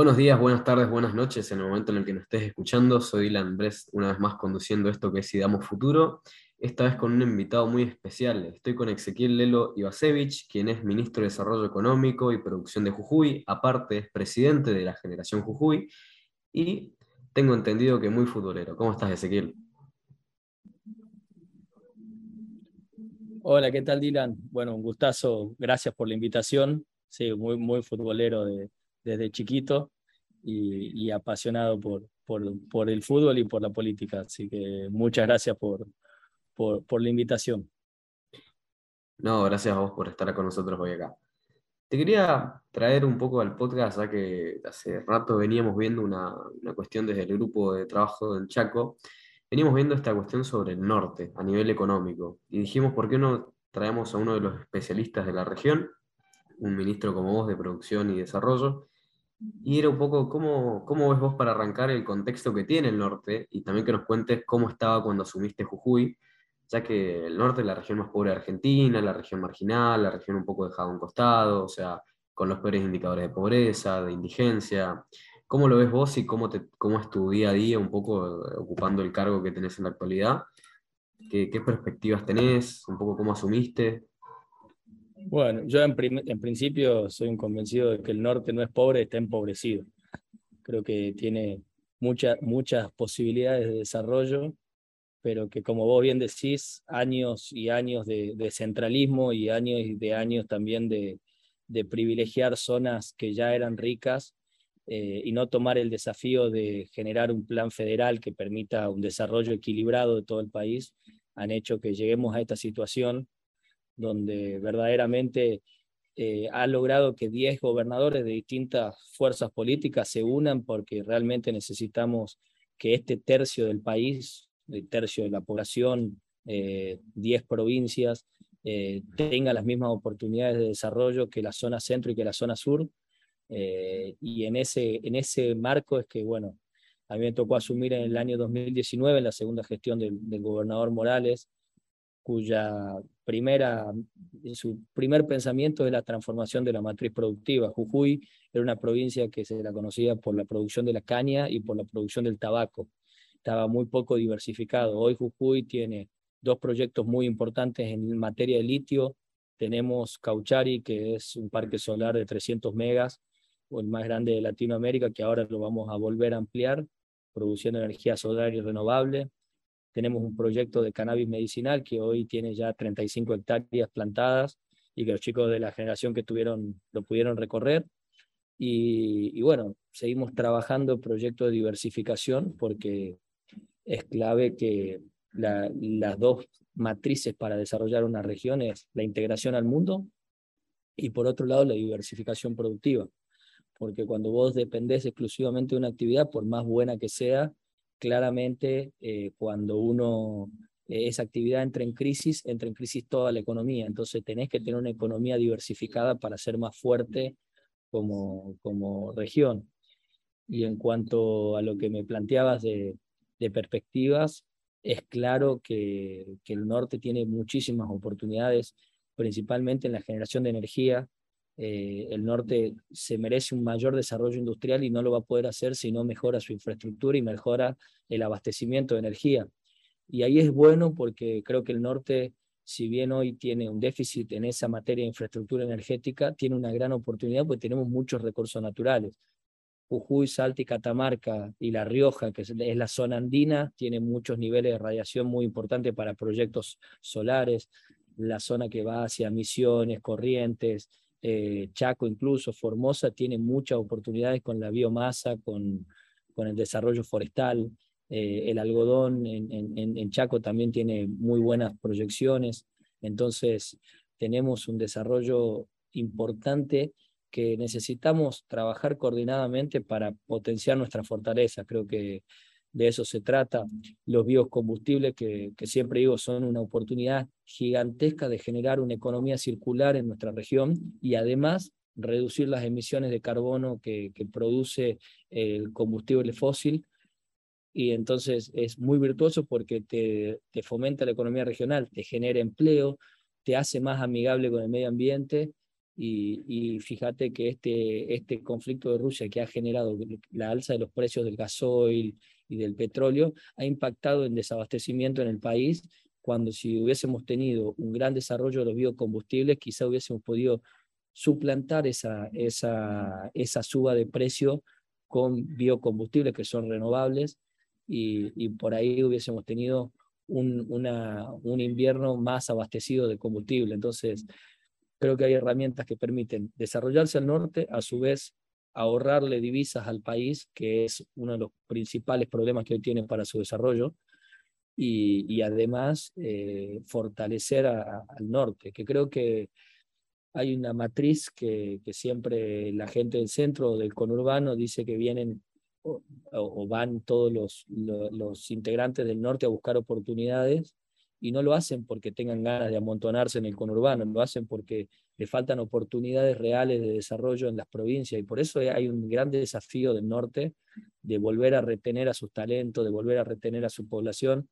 Buenos días, buenas tardes, buenas noches en el momento en el que nos estés escuchando. Soy Dylan Brest, una vez más conduciendo esto que es Idamos Futuro, esta vez con un invitado muy especial. Estoy con Ezequiel Lelo Ibasevich, quien es ministro de Desarrollo Económico y Producción de Jujuy, aparte es presidente de la generación Jujuy, y tengo entendido que muy futbolero. ¿Cómo estás, Ezequiel? Hola, ¿qué tal, Dylan? Bueno, un gustazo, gracias por la invitación. Sí, muy, muy futbolero de, desde chiquito y, apasionado por, por, el fútbol y por la política. Así que muchas gracias por, por, la invitación. No, gracias a vos por estar con nosotros hoy acá. Te quería traer un poco al podcast, ya que hace rato veníamos viendo una, una, cuestión desde el grupo de trabajo en Chaco. Veníamos viendo esta cuestión sobre el norte a nivel económico y dijimos, ¿por qué no traemos a uno de los especialistas de la región, un ministro como vos de Producción y Desarrollo, y era un poco cómo, cómo ves vos para arrancar el contexto que tiene el norte y también que nos cuentes cómo estaba cuando asumiste Jujuy, ya que el norte es la región más pobre de Argentina, la región marginal, la región un poco dejada a un costado, o sea, con los peores indicadores de pobreza, de indigencia. ¿Cómo lo ves vos y cómo, te, cómo es tu día a día un poco eh, ocupando el cargo que tenés en la actualidad? ¿Qué, qué perspectivas tenés? ¿Un poco cómo asumiste? Bueno, yo en, principio soy un convencido de que el norte no es pobre, está empobrecido. Creo que tiene muchas muchas posibilidades de desarrollo, pero que como vos bien decís, años y años de, centralismo y años y de años también de, privilegiar zonas que ya eran ricas eh, y no tomar el desafío de generar un plan federal que permita un desarrollo equilibrado de todo el país, han hecho que lleguemos a esta situación donde verdaderamente eh, ha logrado que 10 gobernadores de distintas fuerzas políticas se unan porque realmente necesitamos que este tercio del país, el tercio de la población, 10 eh, provincias, eh, tenga las mismas oportunidades de desarrollo que la zona centro y que la zona sur. y en ese, en ese marco es que, bueno, a mí me tocó asumir en el año 2019, en la segunda gestión del, del gobernador Morales, cuya primera, su primer pensamiento es la transformación de la matriz productiva. Jujuy era una provincia que se la conocía por la producción de la caña y por la producción del tabaco. Estaba muy poco diversificado. Hoy Jujuy tiene dos proyectos muy importantes en materia de litio. Tenemos Cauchari, que es un parque solar de 300 megas, el más grande de Latinoamérica, que ahora lo vamos a volver a ampliar, produciendo energía solar y renovable. Tenemos un proyecto de cannabis medicinal que hoy tiene ya 35 hectáreas plantadas y que los chicos de la generación que tuvieron lo pudieron recorrer. Y, bueno, seguimos trabajando proyectos de diversificación porque es clave que las dos matrices para desarrollar una región es la integración al mundo y por otro lado la diversificación productiva. Porque cuando vos dependés exclusivamente de una actividad, por más buena que sea, claramente eh, cuando uno, eh, esa actividad entra en crisis, entra en crisis toda la economía. Entonces tenés que tener una economía diversificada para ser más fuerte como, como región. Y en cuanto a lo que me planteabas de, de perspectivas, es claro que, que, el norte tiene muchísimas oportunidades, principalmente en la generación de energía, eh, el norte se merece un mayor desarrollo industrial y no lo va a poder hacer si no mejora su infraestructura y mejora el abastecimiento de energía. Y ahí es bueno porque creo que el norte, si bien hoy tiene un déficit en esa materia de infraestructura energética, tiene una gran oportunidad porque tenemos muchos recursos naturales. Jujuy, Salta y Catamarca y La Rioja, que es la zona andina, tiene muchos niveles de radiación muy importantes para proyectos solares. La zona que va hacia Misiones, Corrientes, eh, Chaco incluso, Formosa, tiene muchas oportunidades con la biomasa, con, con el desarrollo forestal. Eh, el algodón en, en, en, Chaco también tiene muy buenas proyecciones. Entonces, tenemos un desarrollo importante que necesitamos trabajar coordinadamente para potenciar nuestra fortaleza. Creo que de eso se trata. Los biocombustibles, que, que siempre digo, son una oportunidad gigantesca de generar una economía circular en nuestra región y además reducir las emisiones de carbono que, produce el combustible fósil. Y entonces es muy virtuoso porque te, te fomenta la economía regional, te genera empleo, te hace más amigable con el medio ambiente Y, fíjate que este, este conflicto de Rusia que ha generado la alza de los precios del gasoil y del petróleo ha impactado en desabastecimiento en el país, cuando si hubiésemos tenido un gran desarrollo de los biocombustibles, quizá hubiésemos podido suplantar esa, esa, esa suba de precio con biocombustibles que son renovables y, y por ahí hubiésemos tenido un, una, un invierno más abastecido de combustible. Entonces, creo que hay herramientas que permiten desarrollarse al norte, a su vez ahorrarle divisas al país, que es uno de los principales problemas que hoy tiene para su desarrollo, y, y además eh, fortalecer al norte, que creo que hay una matriz que, que, siempre la gente del centro del conurbano dice que vienen o, van todos los, los, los, integrantes del norte a buscar oportunidades y no lo hacen porque tengan ganas de amontonarse en el conurbano, lo hacen porque le faltan oportunidades reales de desarrollo en las provincias y por eso hay un gran desafío del norte de volver a retener a sus talentos, de volver a retener a su población,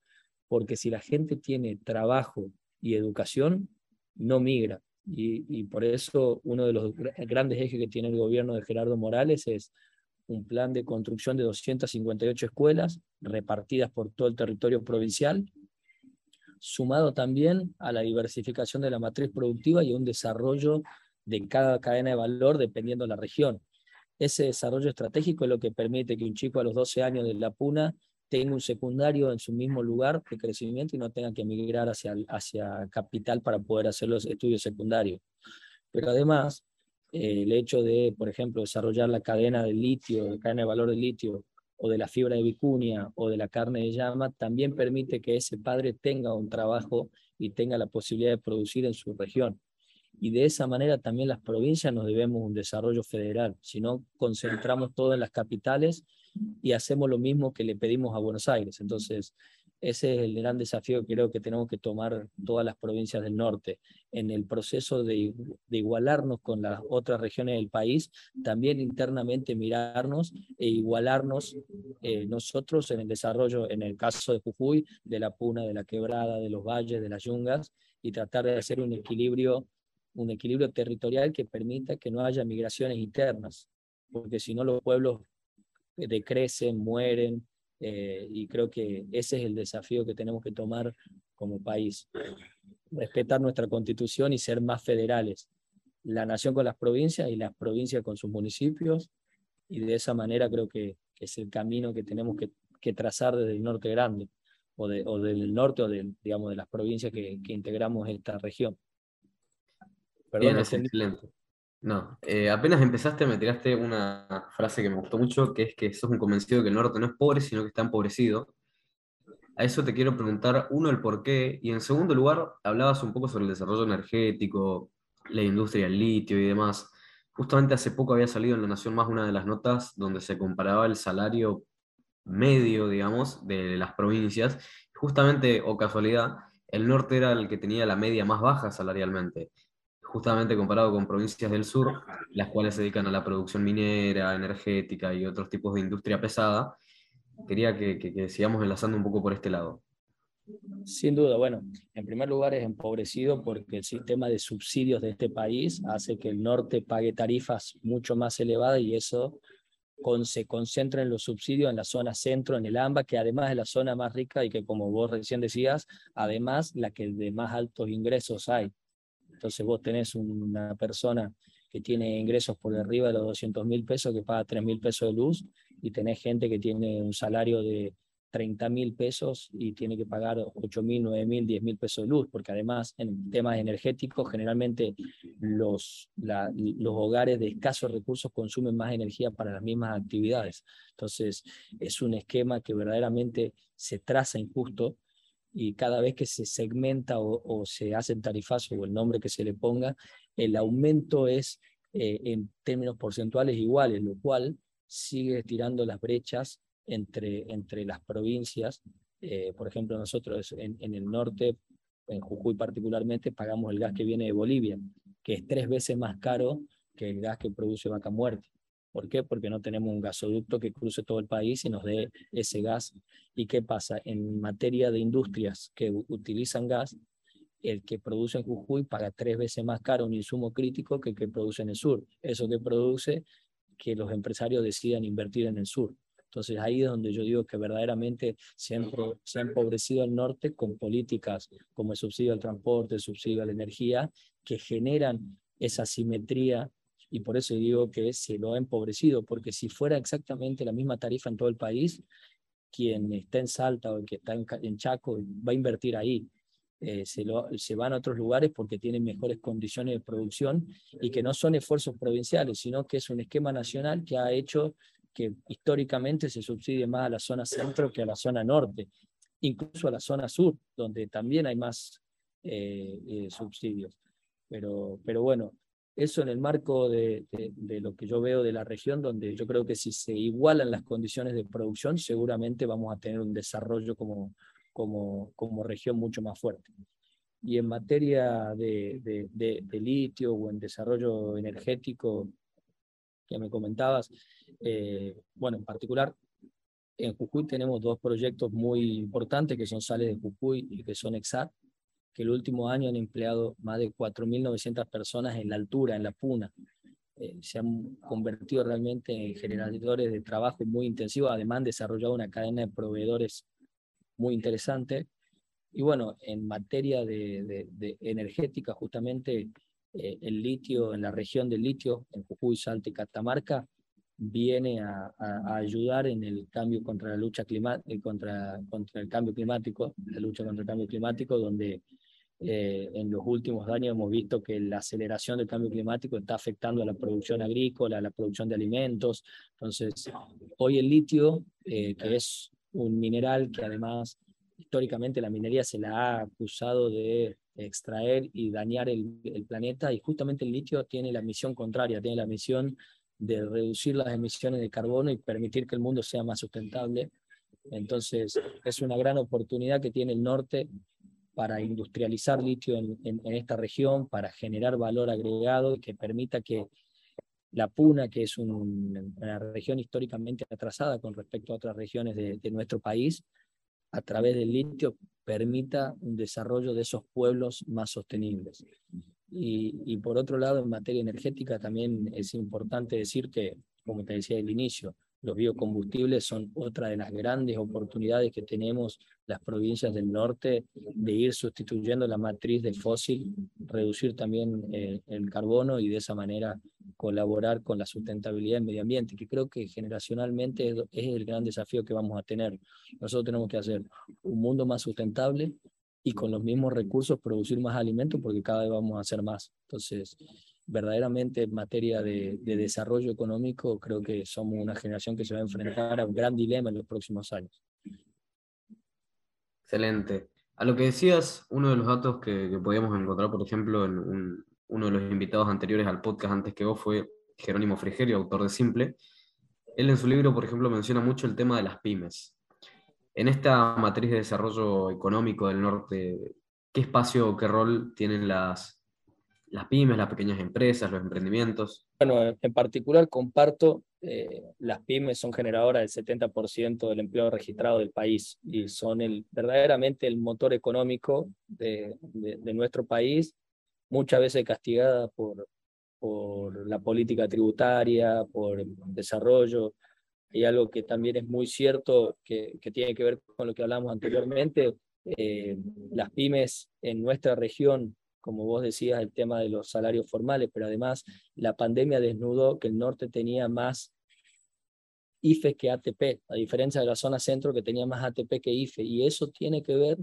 porque si la gente tiene trabajo y educación, no migra. Y, y, por eso uno de los grandes ejes que tiene el gobierno de Gerardo Morales es un plan de construcción de 258 escuelas repartidas por todo el territorio provincial, sumado también a la diversificación de la matriz productiva y un desarrollo de cada cadena de valor dependiendo de la región. Ese desarrollo estratégico es lo que permite que un chico a los 12 años de la puna tenga un secundario en su mismo lugar de crecimiento y no tenga que emigrar hacia, hacia capital para poder hacer los estudios secundarios. Pero además, el hecho de, por ejemplo, desarrollar la cadena de litio, la cadena de valor de litio, o de la fibra de vicuña o de la carne de llama, también permite que ese padre tenga un trabajo y tenga la posibilidad de producir en su región. Y de esa manera también las provincias nos debemos un desarrollo federal, si no concentramos todo en las capitales y hacemos lo mismo que le pedimos a Buenos Aires. Entonces, ese es el gran desafío que creo que tenemos que tomar todas las provincias del norte. En el proceso de, igualarnos con las otras regiones del país, también internamente mirarnos e igualarnos eh, nosotros en el desarrollo, en el caso de Jujuy, de la Puna, de la Quebrada, de los valles, de las yungas, y tratar de hacer un equilibrio, un equilibrio territorial que permita que no haya migraciones internas, porque si no los pueblos decrecen, mueren, eh, y creo que ese es el desafío que tenemos que tomar como país. Respetar nuestra constitución y ser más federales. La nación con las provincias y las provincias con sus municipios. Y de esa manera creo que, que es el camino que tenemos que, que, trazar desde el norte grande, o, de, o del norte o de, digamos, de las provincias que, que integramos esta región. Perdón, Bien, excelente. No, eh, apenas empezaste me tiraste una frase que me gustó mucho, que es que sos un convencido que el norte no es pobre, sino que está empobrecido. A eso te quiero preguntar, uno, el por qué, y en segundo lugar, hablabas un poco sobre el desarrollo energético, la industria del litio y demás. Justamente hace poco había salido en La Nación Más una de las notas donde se comparaba el salario medio, digamos, de las provincias. Justamente, o casualidad, el norte era el que tenía la media más baja salarialmente justamente comparado con provincias del sur, las cuales se dedican a la producción minera, energética y otros tipos de industria pesada. Quería que, que, sigamos enlazando un poco por este lado. Sin duda, bueno, en primer lugar es empobrecido porque el sistema de subsidios de este país hace que el norte pague tarifas mucho más elevadas y eso se concentra en los subsidios en la zona centro, en el AMBA, que además es la zona más rica y que como vos recién decías, además la que de más altos ingresos hay. Entonces vos tenés una persona que tiene ingresos por arriba de los 200 mil pesos que paga 3 mil pesos de luz y tenés gente que tiene un salario de 30 mil pesos y tiene que pagar 8 mil, 9 mil, 10 mil pesos de luz, porque además en temas energéticos generalmente los, los hogares de escasos recursos consumen más energía para las mismas actividades. Entonces es un esquema que verdaderamente se traza injusto y cada vez que se segmenta o, se hace el tarifazo o el nombre que se le ponga, el aumento es eh, en términos porcentuales iguales, lo cual sigue estirando las brechas entre, entre las provincias. Eh, por ejemplo, nosotros en, en el norte, en Jujuy particularmente, pagamos el gas que viene de Bolivia, que es tres veces más caro que el gas que produce Vaca Muerte. ¿Por qué? Porque no tenemos un gasoducto que cruce todo el país y nos dé ese gas. ¿Y qué pasa? En materia de industrias que utilizan gas, el que produce en Jujuy paga tres veces más caro un insumo crítico que el que produce en el sur. Eso que produce que los empresarios decidan invertir en el sur. Entonces ahí es donde yo digo que verdaderamente se ha, se ha empobrecido el norte con políticas como el subsidio al transporte, el subsidio a la energía, que generan esa simetría y por eso digo que se lo ha empobrecido, porque si fuera exactamente la misma tarifa en todo el país, quien está en Salta o el que está en, Chaco va a invertir ahí. Eh, se, lo, se van a otros lugares porque tienen mejores condiciones de producción y que no son esfuerzos provinciales, sino que es un esquema nacional que ha hecho que históricamente se subsidie más a la zona centro que a la zona norte, incluso a la zona sur, donde también hay más eh, eh, subsidios. Pero, pero bueno, eso en el marco de, de, lo que yo veo de la región, donde yo creo que si se igualan las condiciones de producción, seguramente vamos a tener un desarrollo como, como, como región mucho más fuerte. Y en materia de, de, litio o en desarrollo energético que me comentabas, eh, bueno, en particular en Jujuy tenemos dos proyectos muy importantes que son Sales de Jujuy y que son EXAT, que el último año han empleado más de 4.900 personas en la altura, en la puna. Eh, se han convertido realmente en generadores de trabajo muy intensivos, además han desarrollado una cadena de proveedores muy interesante. Y bueno, en materia de, energética, justamente eh, el litio, en la región del litio, en Jujuy, Salta y Catamarca, viene a, ayudar en el cambio contra la lucha climática, eh, contra, contra el cambio climático, la lucha contra el cambio climático, donde eh, en los últimos años hemos visto que la aceleración del cambio climático está afectando a la producción agrícola, a la producción de alimentos. Entonces, hoy el litio, eh, que es un mineral que además históricamente la minería se la ha acusado de extraer y dañar el, el planeta, y justamente el litio tiene la misión contraria, tiene la misión de reducir las emisiones de carbono y permitir que el mundo sea más sustentable. Entonces, es una gran oportunidad que tiene el norte para industrializar litio en, en, esta región, para generar valor agregado y que permita que la Puna, que es una región históricamente atrasada con respecto a otras regiones de, de, nuestro país, a través del litio permita un desarrollo de esos pueblos más sostenibles. Y, y por otro lado, en materia energética también es importante decir que, como te decía al inicio, los biocombustibles son otra de las grandes oportunidades que tenemos las provincias del norte de ir sustituyendo la matriz de fósil, reducir también eh, el carbono y de esa manera colaborar con la sustentabilidad del medio ambiente, que creo que generacionalmente es, el gran desafío que vamos a tener. Nosotros tenemos que hacer un mundo más sustentable y con los mismos recursos producir más alimentos porque cada vez vamos a hacer más. Entonces, verdaderamente en materia de, desarrollo económico, creo que somos una generación que se va a enfrentar a un gran dilema en los próximos años. Excelente. A lo que decías, uno de los datos que, podíamos encontrar, por ejemplo, en uno de los invitados anteriores al podcast antes que vos fue Jerónimo Frigerio, autor de Simple. Él en su libro, por ejemplo, menciona mucho el tema de las pymes. En esta matriz de desarrollo económico del norte, ¿qué espacio o qué rol tienen las, las pymes, las pequeñas empresas, los emprendimientos? Bueno, en particular comparto, eh, las pymes son generadoras del 70% del empleo registrado del país y son el, verdaderamente el motor económico de, de, nuestro país, muchas veces castigada por, por la política tributaria, por el desarrollo. Y algo que también es muy cierto, que, que tiene que ver con lo que hablamos anteriormente, eh, las pymes en nuestra región como vos decías, el tema de los salarios formales, pero además la pandemia desnudó que el norte tenía más IFE que ATP, a diferencia de la zona centro que tenía más ATP que IFE, y eso tiene que ver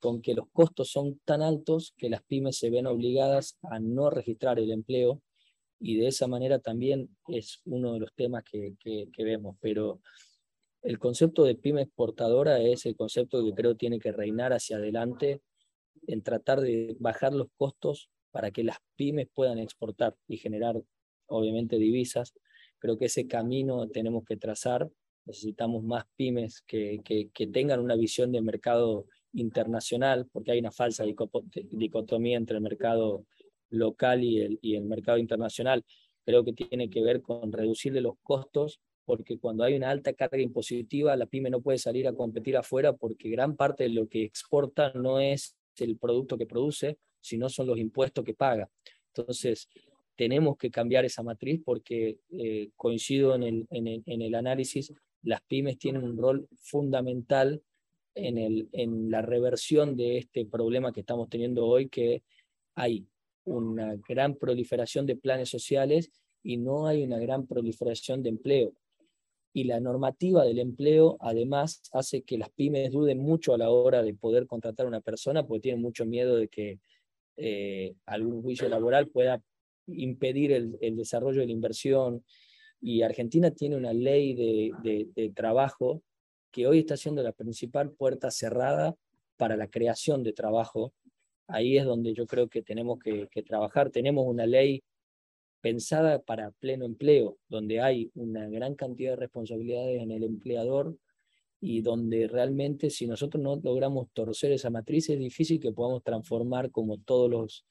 con que los costos son tan altos que las pymes se ven obligadas a no registrar el empleo y de esa manera también es uno de los temas que, que, que vemos, pero el concepto de pyme exportadora es el concepto que creo tiene que reinar hacia adelante en tratar de bajar los costos para que las pymes puedan exportar y generar, obviamente, divisas. Creo que ese camino tenemos que trazar. Necesitamos más pymes que, que, tengan una visión de mercado internacional, porque hay una falsa dicotomía entre el mercado local y el, y el mercado internacional. Creo que tiene que ver con reducirle los costos porque cuando hay una alta carga impositiva, la pyme no puede salir a competir afuera porque gran parte de lo que exporta no es el producto que produce, sino son los impuestos que paga. Entonces, tenemos que cambiar esa matriz porque eh, coincido en el, en, el, análisis, las pymes tienen un rol fundamental en, el, en la reversión de este problema que estamos teniendo hoy, que hay una gran proliferación de planes sociales y no hay una gran proliferación de empleo. Y la normativa del empleo, además, hace que las pymes duden mucho a la hora de poder contratar a una persona porque tienen mucho miedo de que eh, algún juicio laboral pueda impedir el, desarrollo de la inversión. Y Argentina tiene una ley de, trabajo que hoy está siendo la principal puerta cerrada para la creación de trabajo. Ahí es donde yo creo que tenemos que trabajar. Tenemos una ley pensada para pleno empleo, donde hay una gran cantidad de responsabilidades en el empleador y donde realmente si nosotros no logramos torcer esa matriz es difícil que podamos transformar como todos los,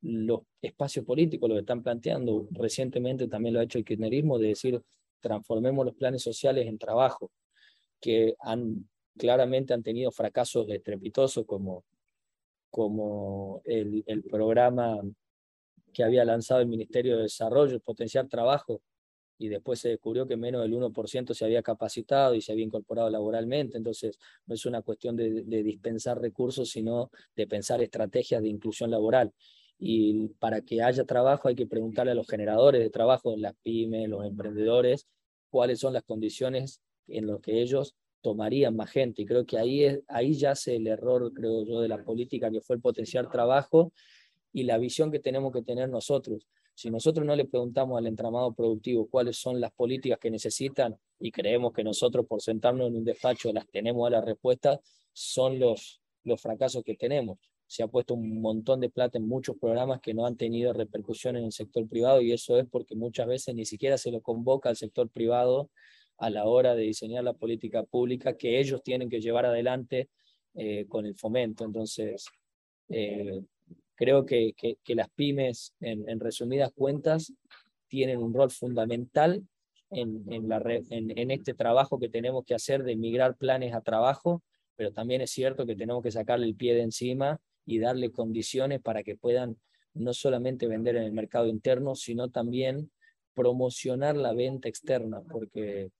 los espacios políticos lo están planteando. Recientemente también lo ha hecho el kirchnerismo de decir transformemos los planes sociales en trabajo, que claramente han tenido fracasos estrepitosos como, como el programa que había lanzado el Ministerio de Desarrollo, potenciar trabajo, y después se descubrió que menos del 1% se había capacitado y se había incorporado laboralmente. Entonces, no es una cuestión de, dispensar recursos, sino de pensar estrategias de inclusión laboral. Y para que haya trabajo hay que preguntarle a los generadores de trabajo, las pymes, los emprendedores, cuáles son las condiciones en las que ellos tomarían más gente. Y creo que ahí, es, ahí yace el error, creo yo, de la política, que fue el potenciar trabajo y la visión que tenemos que tener nosotros. Si nosotros no le preguntamos al entramado productivo cuáles son las políticas que necesitan y creemos que nosotros por sentarnos en un despacho las tenemos a la respuesta, son los, los fracasos que tenemos. Se ha puesto un montón de plata en muchos programas que no han tenido repercusión en el sector privado y eso es porque muchas veces ni siquiera se lo convoca al sector privado a la hora de diseñar la política pública que ellos tienen que llevar adelante eh, con el fomento. Entonces, eh, Creo que, que, las pymes, en, resumidas cuentas, tienen un rol fundamental en, en, en, este trabajo que tenemos que hacer de migrar planes a trabajo, pero también es cierto que tenemos que sacarle el pie de encima y darle condiciones para que puedan no solamente vender en el mercado interno, sino también promocionar la venta externa, porque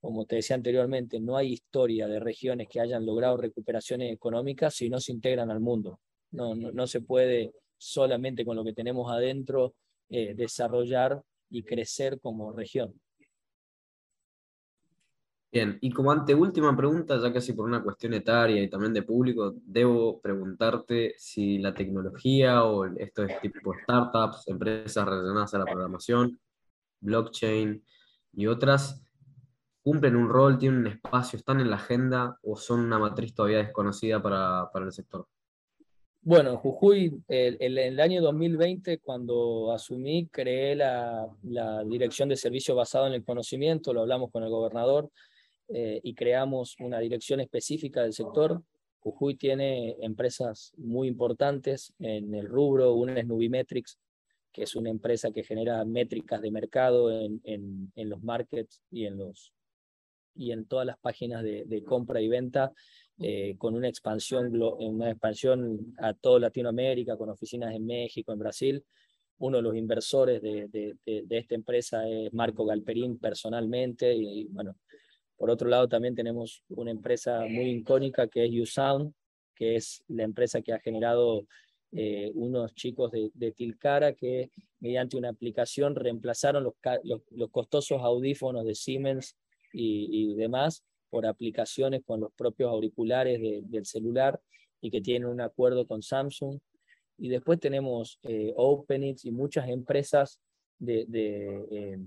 como te decía anteriormente, no hay historia de regiones que hayan logrado recuperaciones económicas si no se integran al mundo. No, no, se puede solamente con lo que tenemos adentro eh, desarrollar y crecer como región. Bien, y como anteúltima pregunta, ya casi por una cuestión etaria y también de público, debo preguntarte si la tecnología o estos tipo de startups, empresas relacionadas a la programación, blockchain y otras, cumplen un rol, tienen un espacio, están en la agenda o son una matriz todavía desconocida para, para el sector. Bueno, en Jujuy, el, el, año 2020, cuando asumí, creé la, la, Dirección de Servicio basado en el Conocimiento, lo hablamos con el gobernador, eh, y creamos una dirección específica del sector. Jujuy tiene empresas muy importantes en el rubro, una es Nubimetrics, que es una empresa que genera métricas de mercado en, en, en los markets y en, los, y en todas las páginas de, de compra y venta eh, con una expansión, una expansión a toda Latinoamérica, con oficinas en México, en Brasil. Uno de los inversores de, de, de, esta empresa es Marco Galperín personalmente. Y, bueno, por otro lado también tenemos una empresa muy icónica que es USound, que es la empresa que ha generado eh, unos chicos de, Tilcara que mediante una aplicación reemplazaron los, los, costosos audífonos de Siemens y, y demás por aplicaciones con los propios auriculares del celular y que tienen un acuerdo con Samsung. Y después tenemos eh, OpenX y muchas empresas de, eh,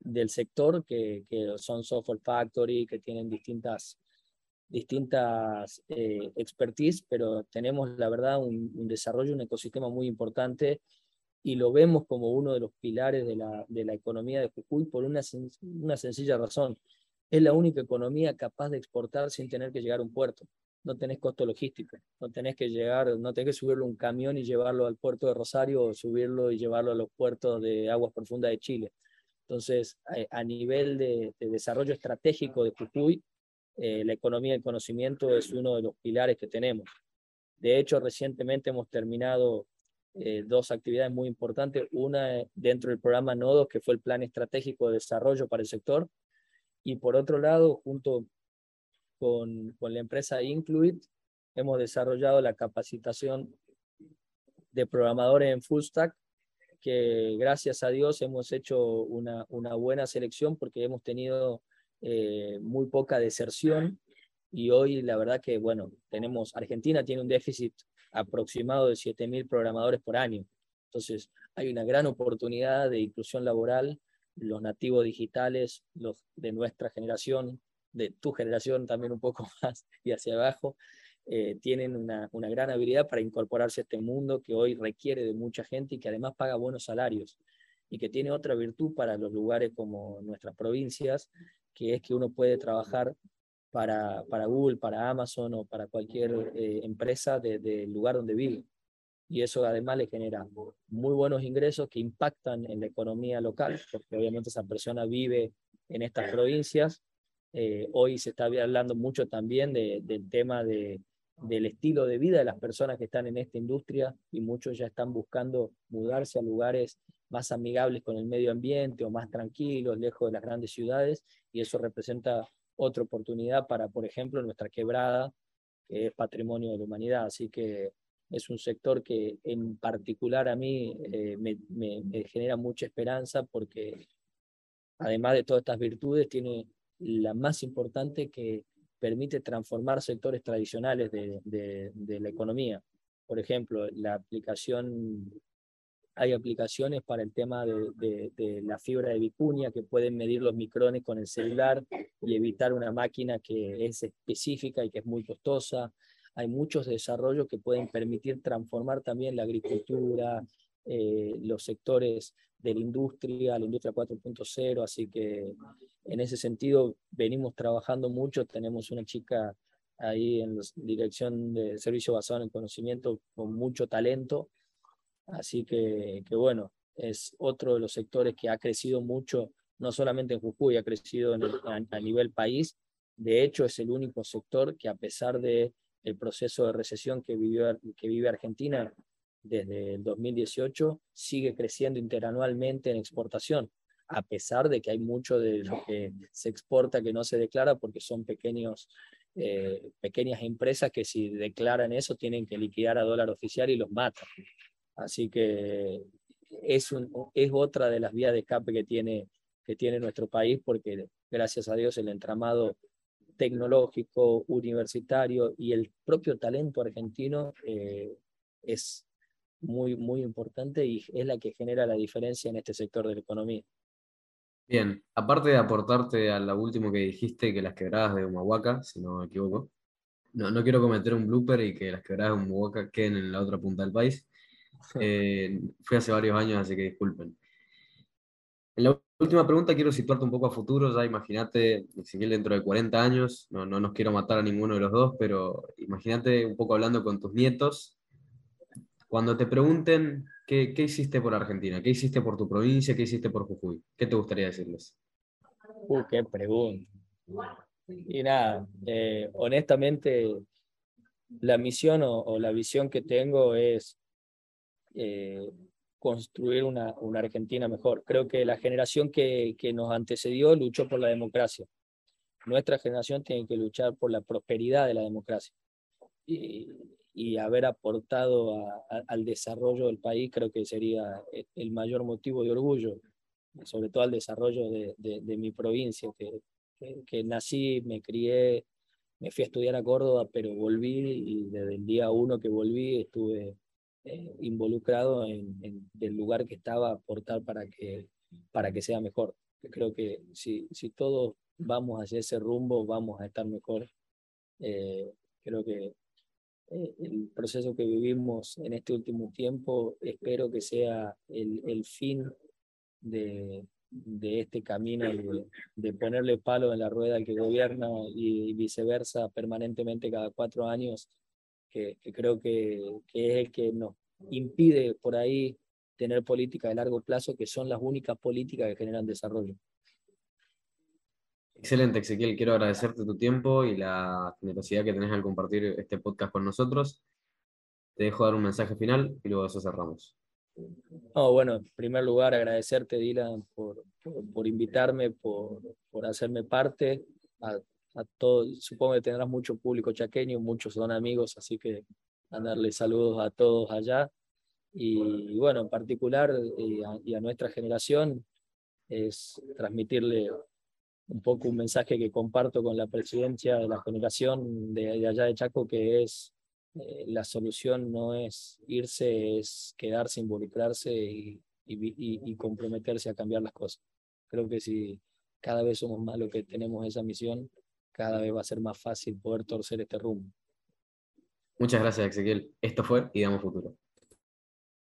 del sector que, que, son Software Factory, que tienen distintas, distintas eh, expertise, pero tenemos, la verdad, un, un, desarrollo, un ecosistema muy importante y lo vemos como uno de los pilares de la, de la economía de Jujuy por una, una sencilla razón es la única economía capaz de exportar sin tener que llegar a un puerto. No tenés costo logístico, no tenés que llegar, no tenés que subirlo un camión y llevarlo al puerto de Rosario o subirlo y llevarlo a los puertos de aguas profundas de Chile. Entonces, a, nivel de, desarrollo estratégico de Jujuy, eh, la economía del conocimiento es uno de los pilares que tenemos. De hecho, recientemente hemos terminado eh, dos actividades muy importantes. Una dentro del programa Nodos, que fue el Plan Estratégico de Desarrollo para el sector. Y por otro lado, junto con, con la empresa Incluit, hemos desarrollado la capacitación de programadores en full stack, que gracias a Dios hemos hecho una, una buena selección porque hemos tenido eh, muy poca deserción y hoy la verdad que, bueno, tenemos, Argentina tiene un déficit aproximado de 7.000 programadores por año. Entonces, hay una gran oportunidad de inclusión laboral. Los nativos digitales, los de nuestra generación, de tu generación también un poco más y hacia abajo, eh, tienen una, una, gran habilidad para incorporarse a este mundo que hoy requiere de mucha gente y que además paga buenos salarios y que tiene otra virtud para los lugares como nuestras provincias, que es que uno puede trabajar para, para Google, para Amazon o para cualquier eh, empresa del de lugar donde vive. Y eso además le genera muy buenos ingresos que impactan en la economía local, porque obviamente esa persona vive en estas provincias. Eh, hoy se está hablando mucho también de, del tema de, del estilo de vida de las personas que están en esta industria y muchos ya están buscando mudarse a lugares más amigables con el medio ambiente o más tranquilos, lejos de las grandes ciudades, y eso representa otra oportunidad para, por ejemplo, nuestra quebrada, que es patrimonio de la humanidad. Así que es un sector que en particular a mí eh, me, genera mucha esperanza porque además de todas estas virtudes, tiene la más importante que permite transformar sectores tradicionales de la economía. Por ejemplo, la aplicación hay aplicaciones para el tema de, de, la fibra de vicuña que pueden medir los micrones con el celular y evitar una máquina que es específica y que es muy costosa. Hay muchos desarrollos que pueden permitir transformar también la agricultura, eh, los sectores de la industria, la industria 4.0, así que en ese sentido venimos trabajando mucho, tenemos una chica ahí en la dirección de servicio basado en el conocimiento con mucho talento Así que, que, bueno, es otro de los sectores que ha crecido mucho, no solamente en Jujuy, ha crecido en a, nivel país. De hecho, es el único sector que a pesar del el proceso de recesión que, vive Argentina desde el 2018, sigue creciendo interanualmente en exportación, a pesar de que hay mucho de lo que se exporta que no se declara porque son pequeños eh, pequeñas empresas que si declaran eso tienen que liquidar a dólar oficial y los matan. Así que es, es otra de las vías de escape que tiene, que tiene nuestro país, porque gracias a Dios el entramado tecnológico, universitario y el propio talento argentino eh, es muy, muy importante y es la que genera la diferencia en este sector de la economía. Bien, aparte de aportarte a lo último que dijiste, que las quebradas de Humahuaca, si no me equivoco, no, no quiero cometer un blooper y que las quebradas de Humahuaca queden en la otra punta del país. Eh, fue hace varios años, así que disculpen. En la última pregunta quiero situarte un poco a futuro, ya imagínate, Ezequiel, dentro de 40 años, no, no nos quiero matar a ninguno de los dos, pero imagínate un poco hablando con tus nietos, cuando te pregunten qué, qué, hiciste por Argentina, qué hiciste por tu provincia, qué hiciste por Jujuy, ¿qué te gustaría decirles? Uh, qué pregunta. Y nada, eh, honestamente, la misión o, la visión que tengo es eh, construir una, una, Argentina mejor. Creo que la generación que, que nos antecedió luchó por la democracia. Nuestra generación tiene que luchar por la prosperidad de la democracia. Y, y haber aportado al desarrollo del país creo que sería el mayor motivo de orgullo, sobre todo al desarrollo de, de, de mi provincia, que, que, que, nací, me crié, me fui a estudiar a Córdoba, pero volví y desde el día uno que volví estuve eh, involucrado en, en, el lugar que estaba aportar para que, para que sea mejor. Creo que si, si todos vamos hacia ese rumbo, vamos a estar mejor. Eh, creo que eh, el proceso que vivimos en este último tiempo, espero que sea el, el fin de, de este camino de, de, ponerle palo en la rueda al que gobierna y viceversa permanentemente cada cuatro años que, que creo que, que, es el que nos impide por ahí tener políticas de largo plazo, que son las únicas políticas que generan desarrollo. Excelente, Ezequiel. Quiero agradecerte tu tiempo y la generosidad que tenés al compartir este podcast con nosotros. te dejo dar un mensaje final y luego eso cerramos. No, bueno, en primer lugar agradecerte, Dylan, por, por, invitarme, por, por, hacerme parte. A, a todos, supongo que tendrás mucho público chaqueño, muchos son amigos, así que mandarle saludos a todos allá. Y, bueno, en particular y a, y a, nuestra generación es transmitirle un poco un mensaje que comparto con la presidencia de la generación de, de allá de Chaco, que es eh, la solución no es irse, es quedarse, involucrarse y, y, y, comprometerse a cambiar las cosas. Creo que si cada vez somos más los que tenemos esa misión, cada vez va a ser más fácil poder torcer este rumbo. Muchas gracias, Ezequiel. Esto fue Y Damos Futuro.